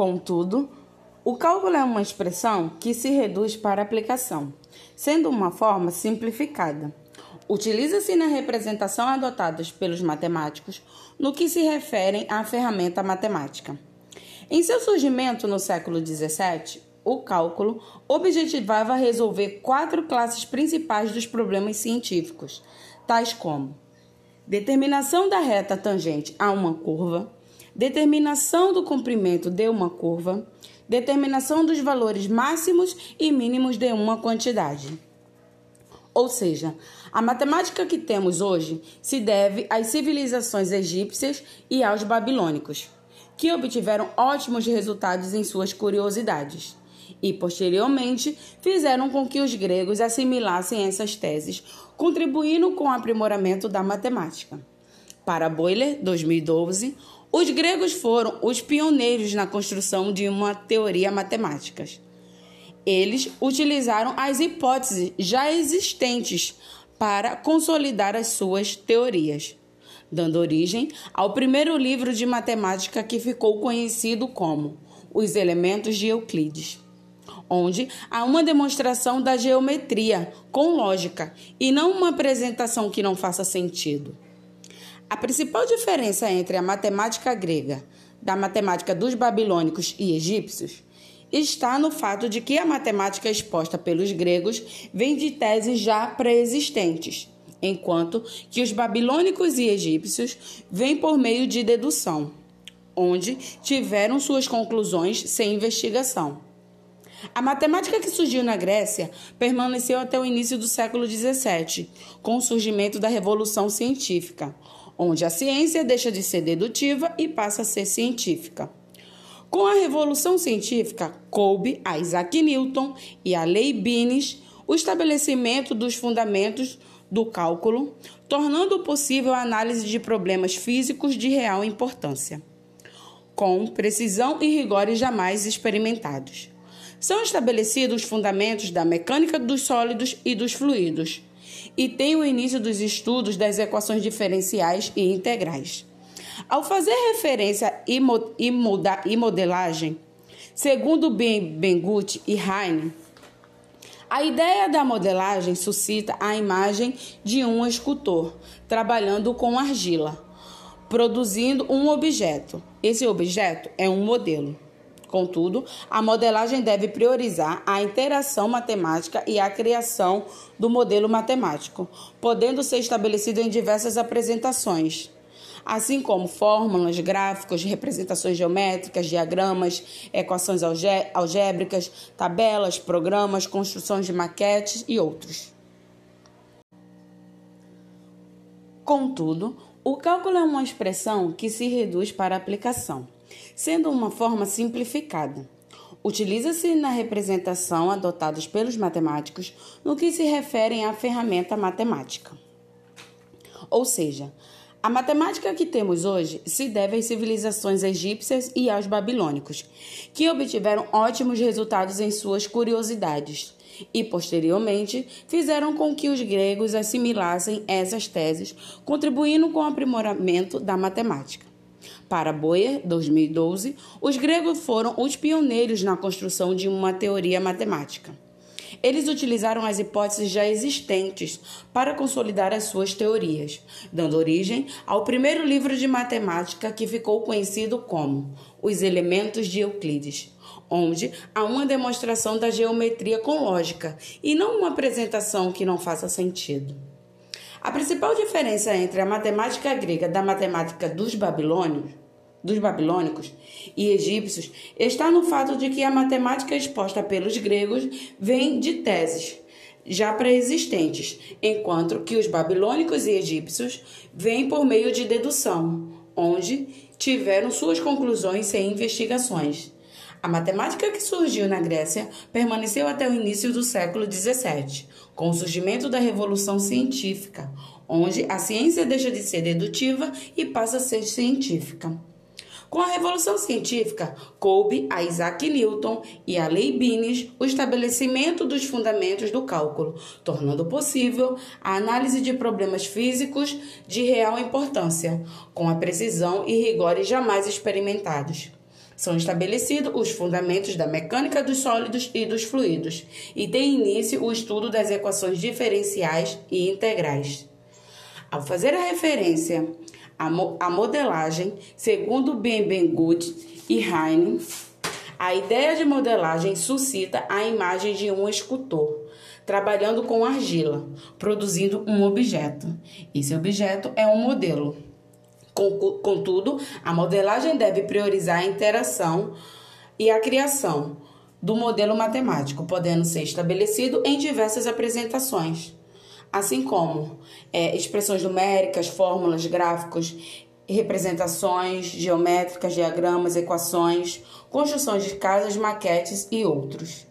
Contudo, o cálculo é uma expressão que se reduz para aplicação, sendo uma forma simplificada. Utiliza-se na representação adotada pelos matemáticos no que se referem à ferramenta matemática. Em seu surgimento no século XVII, o cálculo objetivava resolver quatro classes principais dos problemas científicos, tais como determinação da reta tangente a uma curva, determinação do comprimento de uma curva, determinação dos valores máximos e mínimos de uma quantidade. Ou seja, a matemática que temos hoje se deve às civilizações egípcias e aos babilônicos, que obtiveram ótimos resultados em suas curiosidades e, posteriormente, fizeram com que os gregos assimilassem essas teses, contribuindo com o aprimoramento da matemática. Para Boiler, 2012, os gregos foram os pioneiros na construção de uma teoria matemática. Eles utilizaram as hipóteses já existentes para consolidar as suas teorias, dando origem ao primeiro livro de matemática que ficou conhecido como Os Elementos de Euclides, onde há uma demonstração da geometria com lógica e não uma apresentação que não faça sentido. A principal diferença entre a matemática grega da matemática dos babilônicos e egípcios está no fato de que a matemática exposta pelos gregos vem de teses já pré-existentes, enquanto que os babilônicos e egípcios vêm por meio de dedução, onde tiveram suas conclusões sem investigação. A matemática que surgiu na Grécia permaneceu até o início do século XVII, com o surgimento da Revolução Científica, onde a ciência deixa de ser dedutiva e passa a ser científica. Com a Revolução Científica, coube a Isaac Newton e a Leibniz o estabelecimento dos fundamentos do cálculo, tornando possível a análise de problemas físicos de real importância, com precisão e rigores jamais experimentados. São estabelecidos os fundamentos da mecânica dos sólidos e dos fluidos, e tem o início dos estudos das equações diferenciais e integrais. Ao fazer referência e modelagem, segundo Bengut e Heine, a ideia da modelagem suscita a imagem de um escultor trabalhando com argila, produzindo um objeto. Esse objeto é um modelo. Contudo, a modelagem deve priorizar a interação matemática e a criação do modelo matemático, podendo ser estabelecido em diversas apresentações, assim como fórmulas, gráficos, representações geométricas, diagramas, equações algébricas, tabelas, programas, construções de maquetes e outros. Contudo, o cálculo é uma expressão que se reduz para aplicação sendo uma forma simplificada. Utiliza-se na representação adotadas pelos matemáticos no que se refere à ferramenta matemática. Ou seja, a matemática que temos hoje se deve às civilizações egípcias e aos babilônicos, que obtiveram ótimos resultados em suas curiosidades e, posteriormente, fizeram com que os gregos assimilassem essas teses, contribuindo com o aprimoramento da matemática. Para Boyer, 2012, os gregos foram os pioneiros na construção de uma teoria matemática. Eles utilizaram as hipóteses já existentes para consolidar as suas teorias, dando origem ao primeiro livro de matemática que ficou conhecido como Os Elementos de Euclides, onde há uma demonstração da geometria com lógica e não uma apresentação que não faça sentido. A principal diferença entre a matemática grega da matemática dos babilônios, dos babilônicos e egípcios está no fato de que a matemática exposta pelos gregos vem de teses já pré-existentes, enquanto que os babilônicos e egípcios vêm por meio de dedução, onde tiveram suas conclusões sem investigações. A matemática que surgiu na Grécia permaneceu até o início do século XVII, com o surgimento da Revolução Científica, onde a ciência deixa de ser dedutiva e passa a ser científica. Com a Revolução Científica, coube a Isaac Newton e a Leibniz o estabelecimento dos fundamentos do cálculo, tornando possível a análise de problemas físicos de real importância, com a precisão e rigores jamais experimentados São estabelecidos os fundamentos da mecânica dos sólidos e dos fluidos e tem início o estudo das equações diferenciais e integrais. Ao fazer a referência à modelagem, segundo Benbengut e Heine, a ideia de modelagem suscita a imagem de um escultor trabalhando com argila, produzindo um objeto. Esse objeto é um modelo. Contudo, a modelagem deve priorizar a interação e a criação do modelo matemático, podendo ser estabelecido em diversas apresentações, assim como é, expressões numéricas, fórmulas, gráficos, representações geométricas, diagramas, equações, construções de casas, maquetes e outros.